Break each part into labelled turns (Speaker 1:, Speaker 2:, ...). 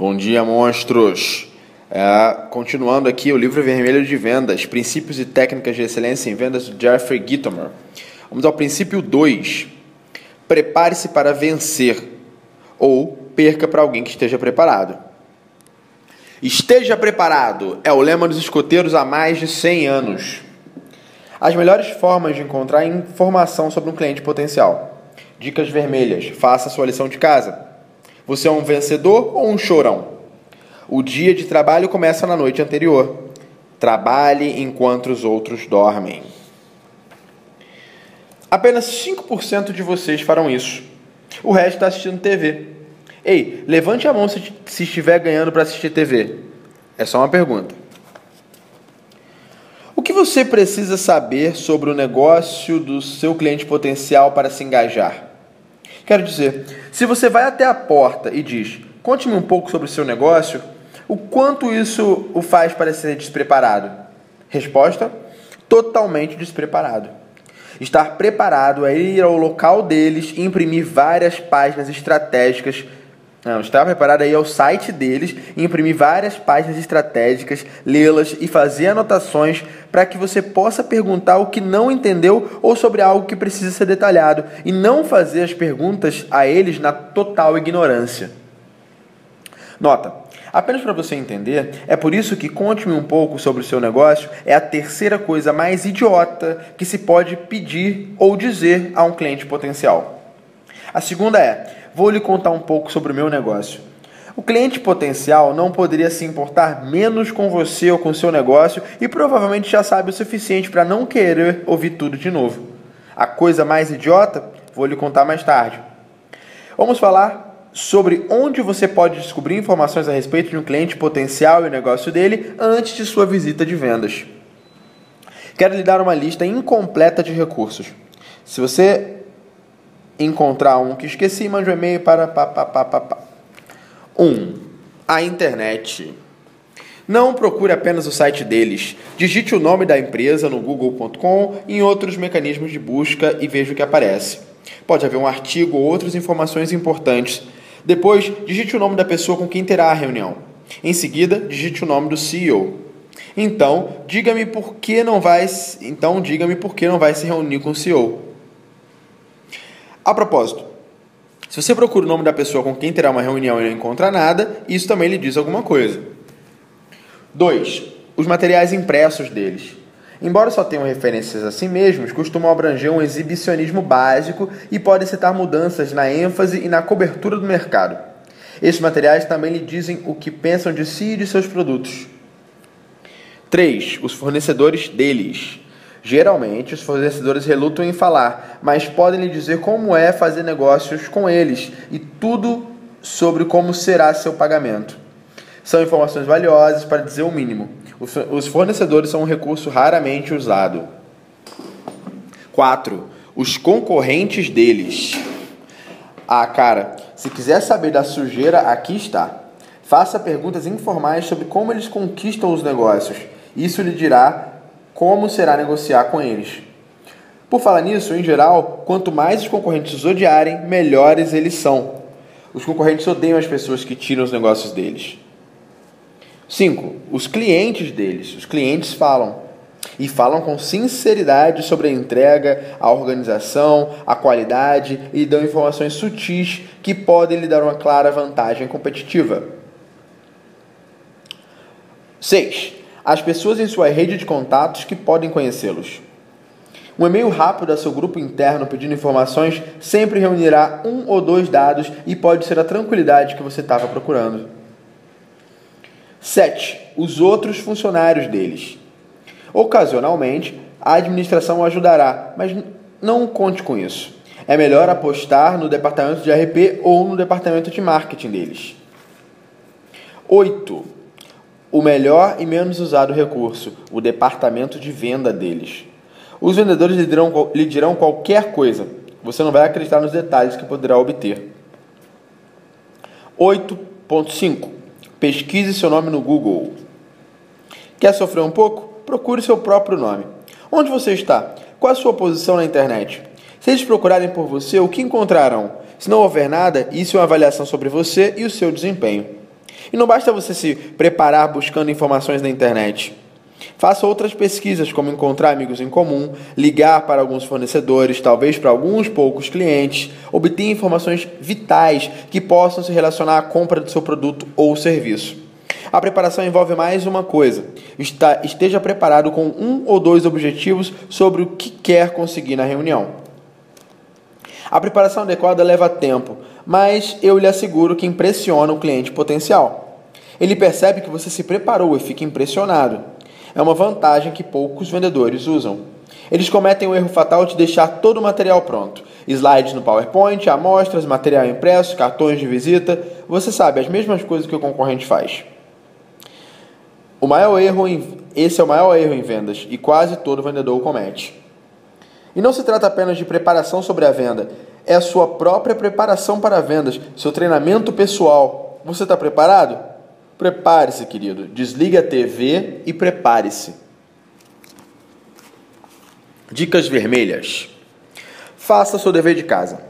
Speaker 1: Bom dia, monstros! É, continuando aqui o livro vermelho de vendas, Princípios e Técnicas de Excelência em Vendas, do Jeffrey Gitomer. Vamos ao princípio 2. Prepare-se para vencer ou perca para alguém que esteja preparado. Esteja preparado é o lema dos escoteiros há mais de 100 anos. As melhores formas de encontrar informação sobre um cliente potencial. Dicas vermelhas: faça sua lição de casa. Você é um vencedor ou um chorão? O dia de trabalho começa na noite anterior. Trabalhe enquanto os outros dormem. Apenas 5% de vocês farão isso. O resto está assistindo TV. Ei, levante a mão se, se estiver ganhando para assistir TV. É só uma pergunta. O que você precisa saber sobre o negócio do seu cliente potencial para se engajar? Quero dizer, se você vai até a porta e diz: Conte-me um pouco sobre o seu negócio, o quanto isso o faz parecer despreparado? Resposta: totalmente despreparado. Estar preparado é ir ao local deles e imprimir várias páginas estratégicas não, preparado aí ao site deles, imprimir várias páginas estratégicas, lê-las e fazer anotações para que você possa perguntar o que não entendeu ou sobre algo que precisa ser detalhado e não fazer as perguntas a eles na total ignorância. Nota: apenas para você entender, é por isso que conte-me um pouco sobre o seu negócio é a terceira coisa mais idiota que se pode pedir ou dizer a um cliente potencial. A segunda é vou lhe contar um pouco sobre o meu negócio. O cliente potencial não poderia se importar menos com você ou com seu negócio e provavelmente já sabe o suficiente para não querer ouvir tudo de novo. A coisa mais idiota, vou lhe contar mais tarde. Vamos falar sobre onde você pode descobrir informações a respeito de um cliente potencial e o negócio dele antes de sua visita de vendas. Quero lhe dar uma lista incompleta de recursos. Se você encontrar um que esqueci, mande um e-mail para pá, pá, pá, pá, pá. Um, a internet. Não procure apenas o site deles. Digite o nome da empresa no google.com e em outros mecanismos de busca e veja o que aparece. Pode haver um artigo ou outras informações importantes. Depois, digite o nome da pessoa com quem terá a reunião. Em seguida, digite o nome do CEO. Então, diga-me por que não vai, então diga-me por que não vai se reunir com o CEO. A propósito, se você procura o nome da pessoa com quem terá uma reunião e não encontra nada, isso também lhe diz alguma coisa. 2. Os materiais impressos deles. Embora só tenham referências a si mesmos, costumam abranger um exibicionismo básico e podem citar mudanças na ênfase e na cobertura do mercado. Esses materiais também lhe dizem o que pensam de si e de seus produtos. 3. Os fornecedores deles. Geralmente, os fornecedores relutam em falar, mas podem lhe dizer como é fazer negócios com eles e tudo sobre como será seu pagamento. São informações valiosas para dizer o mínimo. Os fornecedores são um recurso raramente usado. 4. Os concorrentes deles. Ah, cara, se quiser saber da sujeira, aqui está. Faça perguntas informais sobre como eles conquistam os negócios. Isso lhe dirá como será negociar com eles. Por falar nisso, em geral, quanto mais os concorrentes os odiarem, melhores eles são. Os concorrentes odeiam as pessoas que tiram os negócios deles. 5. Os clientes deles. Os clientes falam. E falam com sinceridade sobre a entrega, a organização, a qualidade e dão informações sutis que podem lhe dar uma clara vantagem competitiva. 6 as pessoas em sua rede de contatos que podem conhecê-los. Um e-mail rápido a seu grupo interno pedindo informações sempre reunirá um ou dois dados e pode ser a tranquilidade que você estava procurando. 7. Os outros funcionários deles. Ocasionalmente, a administração ajudará, mas não conte com isso. É melhor apostar no departamento de RP ou no departamento de marketing deles. 8 o melhor e menos usado recurso, o departamento de venda deles. Os vendedores lhe dirão, lhe dirão qualquer coisa, você não vai acreditar nos detalhes que poderá obter. 8.5 Pesquise seu nome no Google. Quer sofrer um pouco? Procure seu próprio nome. Onde você está? Qual a sua posição na internet? Se eles procurarem por você, o que encontrarão? Se não houver nada, isso é uma avaliação sobre você e o seu desempenho. E não basta você se preparar buscando informações na internet. Faça outras pesquisas, como encontrar amigos em comum, ligar para alguns fornecedores, talvez para alguns poucos clientes, obter informações vitais que possam se relacionar à compra do seu produto ou serviço. A preparação envolve mais uma coisa: esteja preparado com um ou dois objetivos sobre o que quer conseguir na reunião. A preparação adequada leva tempo, mas eu lhe asseguro que impressiona o cliente potencial. Ele percebe que você se preparou e fica impressionado. É uma vantagem que poucos vendedores usam. Eles cometem o erro fatal de deixar todo o material pronto. Slides no PowerPoint, amostras, material impresso, cartões de visita. Você sabe, as mesmas coisas que o concorrente faz. O maior erro em, esse é o maior erro em vendas e quase todo vendedor o comete. E não se trata apenas de preparação sobre a venda, é a sua própria preparação para vendas, seu treinamento pessoal. Você está preparado? Prepare-se, querido. Desligue a TV e prepare-se. Dicas vermelhas. Faça seu dever de casa.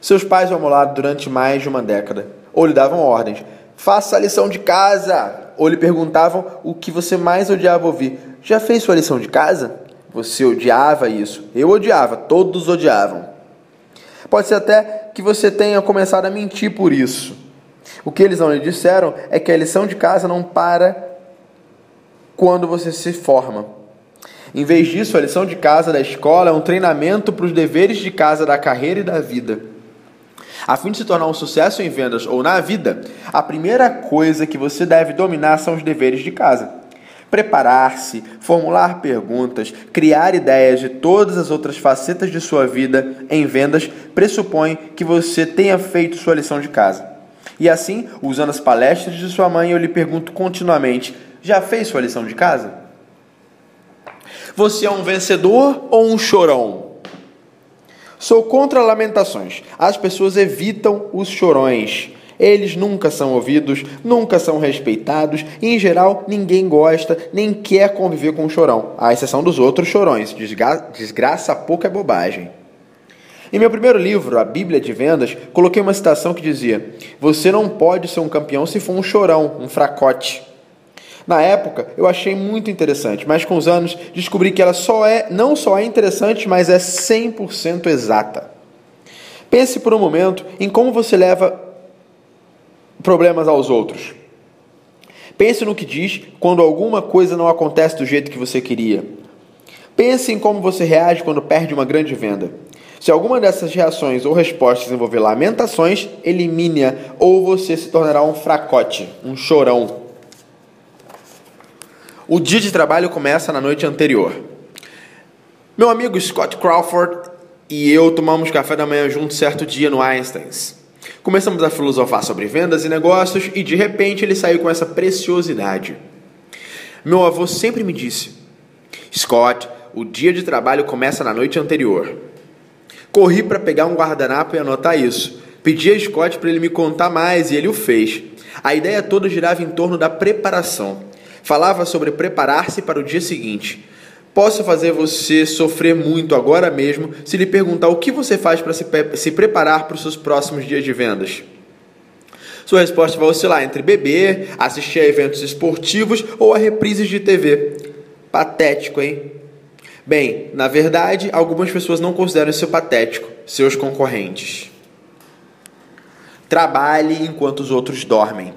Speaker 1: Seus pais o amolaram durante mais de uma década, ou lhe davam ordens. Faça a lição de casa! ou lhe perguntavam o que você mais odiava ouvir. Já fez sua lição de casa? Você odiava isso. Eu odiava, todos odiavam. Pode ser até que você tenha começado a mentir por isso. O que eles não lhe disseram é que a lição de casa não para quando você se forma. Em vez disso, a lição de casa da escola é um treinamento para os deveres de casa da carreira e da vida. A fim de se tornar um sucesso em vendas ou na vida, a primeira coisa que você deve dominar são os deveres de casa. Preparar-se, formular perguntas, criar ideias de todas as outras facetas de sua vida em vendas pressupõe que você tenha feito sua lição de casa. E assim, usando as palestras de sua mãe, eu lhe pergunto continuamente: já fez sua lição de casa? Você é um vencedor ou um chorão? Sou contra lamentações. As pessoas evitam os chorões. Eles nunca são ouvidos, nunca são respeitados e, em geral, ninguém gosta nem quer conviver com o chorão, à exceção dos outros chorões. Desgra desgraça pouco é bobagem. Em meu primeiro livro, A Bíblia de Vendas, coloquei uma citação que dizia: Você não pode ser um campeão se for um chorão, um fracote. Na época, eu achei muito interessante, mas com os anos descobri que ela só é, não só é interessante, mas é 100% exata. Pense por um momento em como você leva problemas aos outros. Pense no que diz quando alguma coisa não acontece do jeito que você queria. Pense em como você reage quando perde uma grande venda. Se alguma dessas reações ou respostas envolver lamentações, elimine-a ou você se tornará um fracote, um chorão. O dia de trabalho começa na noite anterior. Meu amigo Scott Crawford e eu tomamos café da manhã juntos certo dia no Einstein's. Começamos a filosofar sobre vendas e negócios e de repente ele saiu com essa preciosidade. Meu avô sempre me disse: Scott, o dia de trabalho começa na noite anterior. Corri para pegar um guardanapo e anotar isso. Pedi a Scott para ele me contar mais e ele o fez. A ideia toda girava em torno da preparação. Falava sobre preparar-se para o dia seguinte. Posso fazer você sofrer muito agora mesmo se lhe perguntar o que você faz para se, se preparar para os seus próximos dias de vendas. Sua resposta vai oscilar entre beber, assistir a eventos esportivos ou a reprises de TV. Patético, hein? Bem, na verdade, algumas pessoas não consideram isso patético, seus concorrentes. Trabalhe enquanto os outros dormem.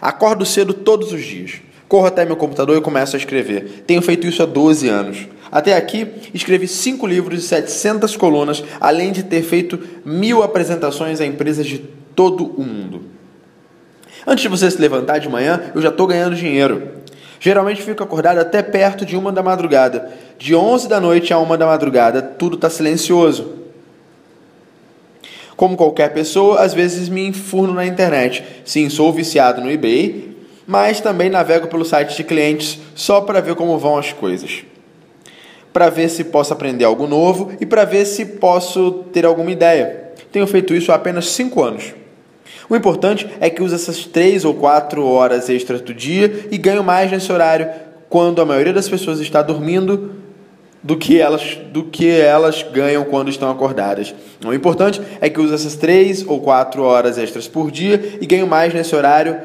Speaker 1: Acordo cedo todos os dias. Corro até meu computador e começo a escrever. Tenho feito isso há 12 anos. Até aqui, escrevi 5 livros e 700 colunas, além de ter feito mil apresentações a empresas de todo o mundo. Antes de você se levantar de manhã, eu já estou ganhando dinheiro. Geralmente fico acordado até perto de uma da madrugada. De 11 da noite a uma da madrugada, tudo está silencioso. Como qualquer pessoa, às vezes me enfurno na internet. Sim, sou viciado no eBay mas também navego pelo site de clientes só para ver como vão as coisas. Para ver se posso aprender algo novo e para ver se posso ter alguma ideia. Tenho feito isso há apenas 5 anos. O importante é que use essas 3 ou 4 horas extras do dia e ganho mais nesse horário quando a maioria das pessoas está dormindo do que elas, do que elas ganham quando estão acordadas. O importante é que use essas três ou quatro horas extras por dia e ganhem mais nesse horário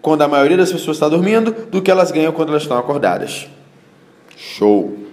Speaker 1: quando a maioria das pessoas está dormindo do que elas ganham quando elas estão acordadas. Show!